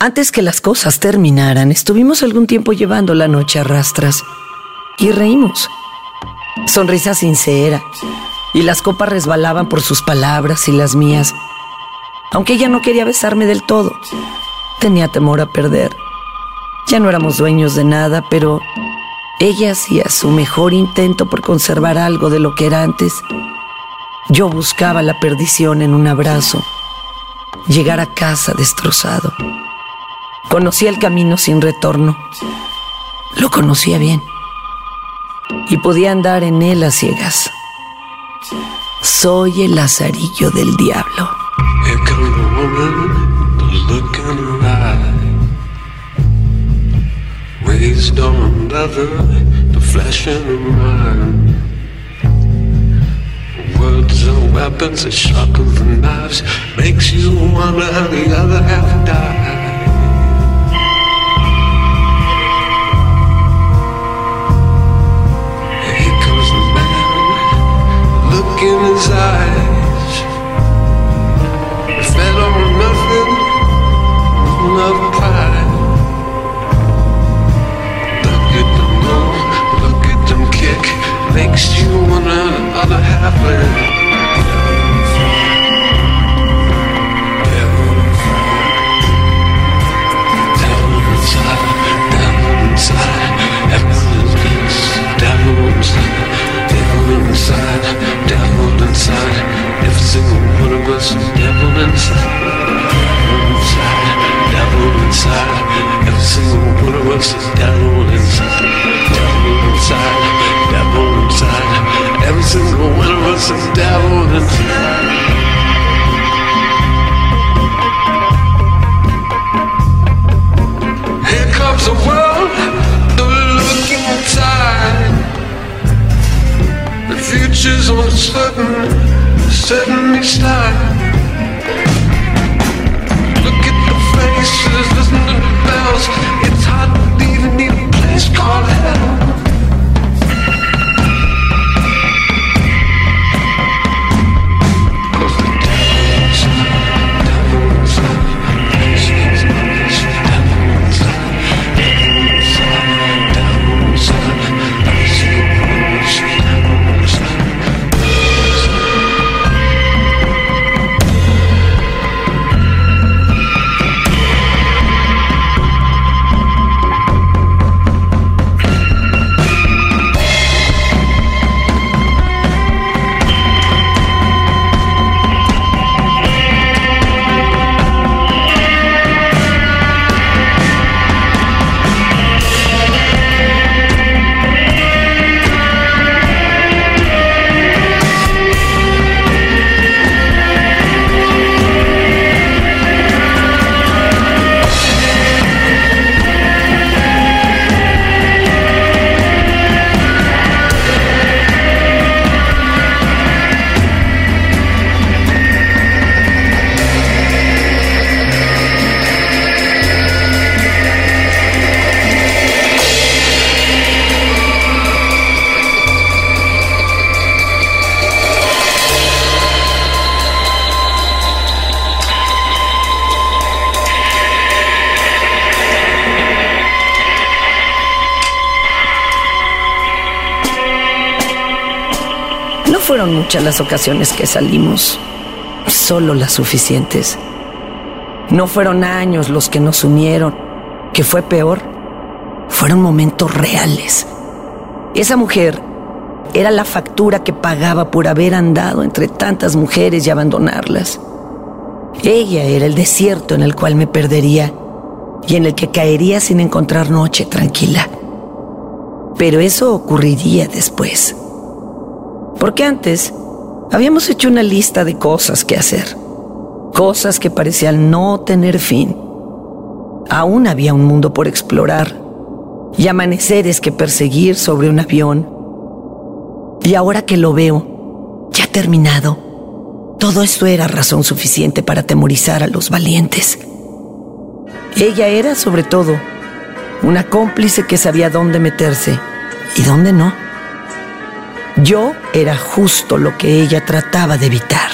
Antes que las cosas terminaran, estuvimos algún tiempo llevando la noche a rastras y reímos. Sonrisa sincera, y las copas resbalaban por sus palabras y las mías. Aunque ella no quería besarme del todo, tenía temor a perder. Ya no éramos dueños de nada, pero ella hacía su mejor intento por conservar algo de lo que era antes. Yo buscaba la perdición en un abrazo, llegar a casa destrozado. Conocía el camino sin retorno. Lo conocía bien. Y podía andar en él a ciegas. Soy el lazarillo del diablo. The the the. Words are weapons as sharp as knives. Makes you wonder how the other half died. Here comes the world, the look inside. The future's uncertain, setting me style. Look at the faces, listen to the bells. It's hard to even need a place called hell. Fueron muchas las ocasiones que salimos, solo las suficientes. No fueron años los que nos unieron, que fue peor. Fueron momentos reales. Esa mujer era la factura que pagaba por haber andado entre tantas mujeres y abandonarlas. Ella era el desierto en el cual me perdería y en el que caería sin encontrar noche tranquila. Pero eso ocurriría después. Porque antes habíamos hecho una lista de cosas que hacer, cosas que parecían no tener fin. Aún había un mundo por explorar y amaneceres que perseguir sobre un avión. Y ahora que lo veo, ya terminado, todo esto era razón suficiente para atemorizar a los valientes. Ella era, sobre todo, una cómplice que sabía dónde meterse y dónde no. Yo era justo lo que ella trataba de evitar.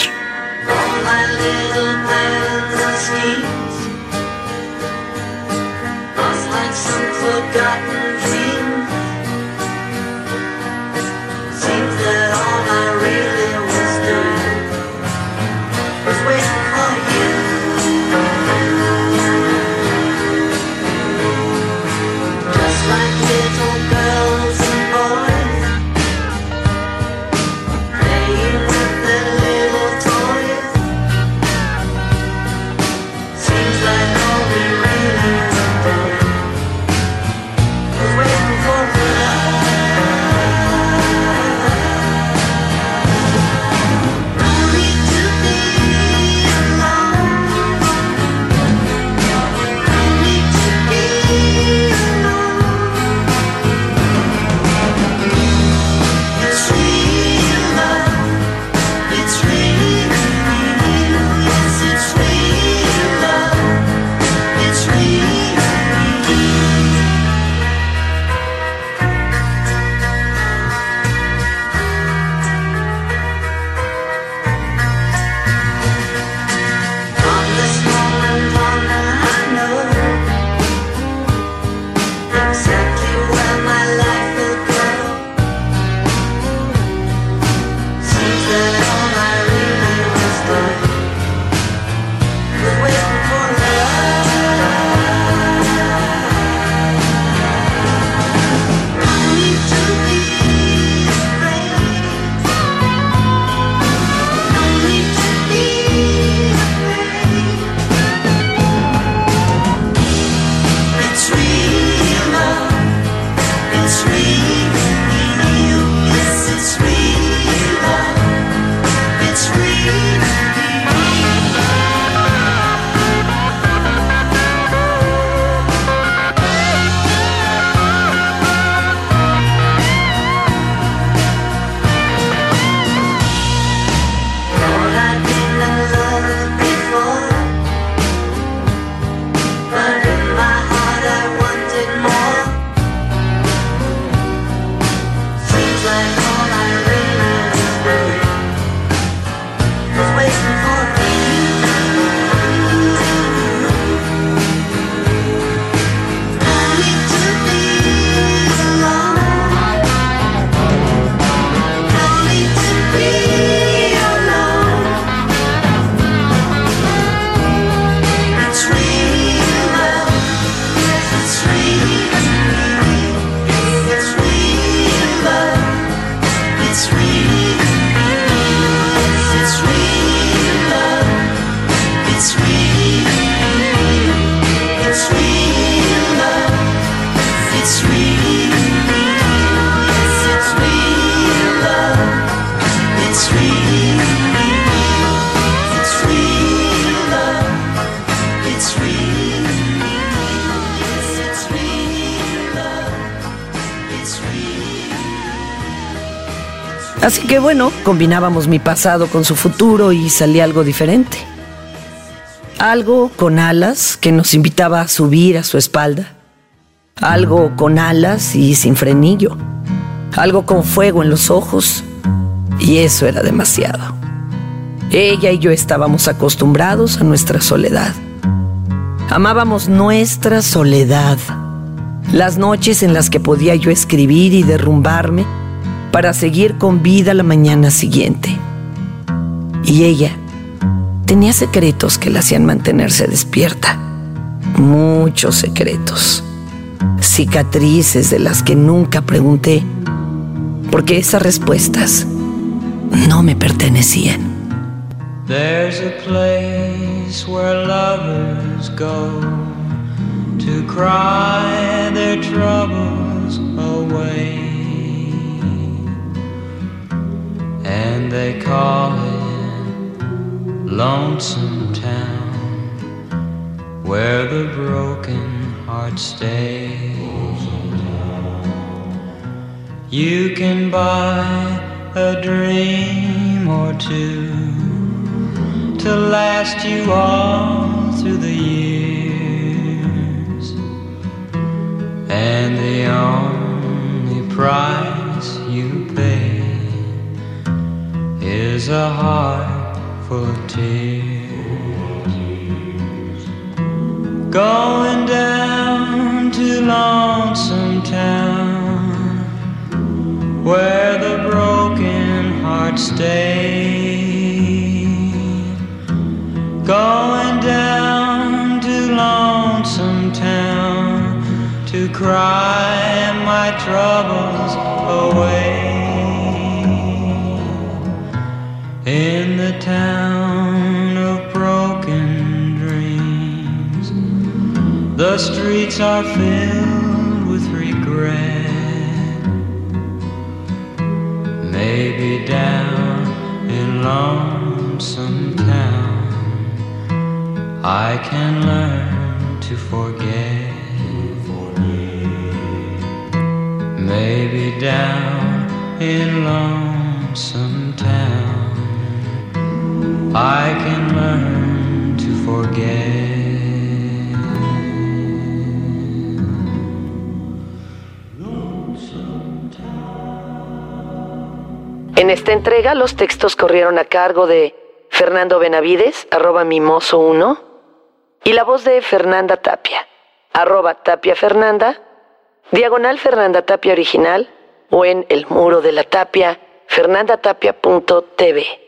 Así que bueno, combinábamos mi pasado con su futuro y salía algo diferente. Algo con alas que nos invitaba a subir a su espalda. Algo con alas y sin frenillo. Algo con fuego en los ojos. Y eso era demasiado. Ella y yo estábamos acostumbrados a nuestra soledad. Amábamos nuestra soledad. Las noches en las que podía yo escribir y derrumbarme para seguir con vida la mañana siguiente. Y ella tenía secretos que la hacían mantenerse despierta. Muchos secretos. Cicatrices de las que nunca pregunté, porque esas respuestas no me pertenecían. There's a place where lovers go to cry their troubles they call it Lonesome Town, where the broken heart stays. You can buy a dream or two to last you all through the years, and the only price is a heart full of tears. Going down to Lonesome Town, where the broken heart stays. Streets are filled with regret. Maybe down in Lonesome Town, I can learn to forget. Maybe down in Lonesome Town, I can learn to forget. Esta entrega los textos corrieron a cargo de Fernando Benavides, arroba mimoso 1, y la voz de Fernanda Tapia, arroba Tapia Fernanda, diagonal Fernanda Tapia original, o en el muro de la tapia, fernandatapia.tv.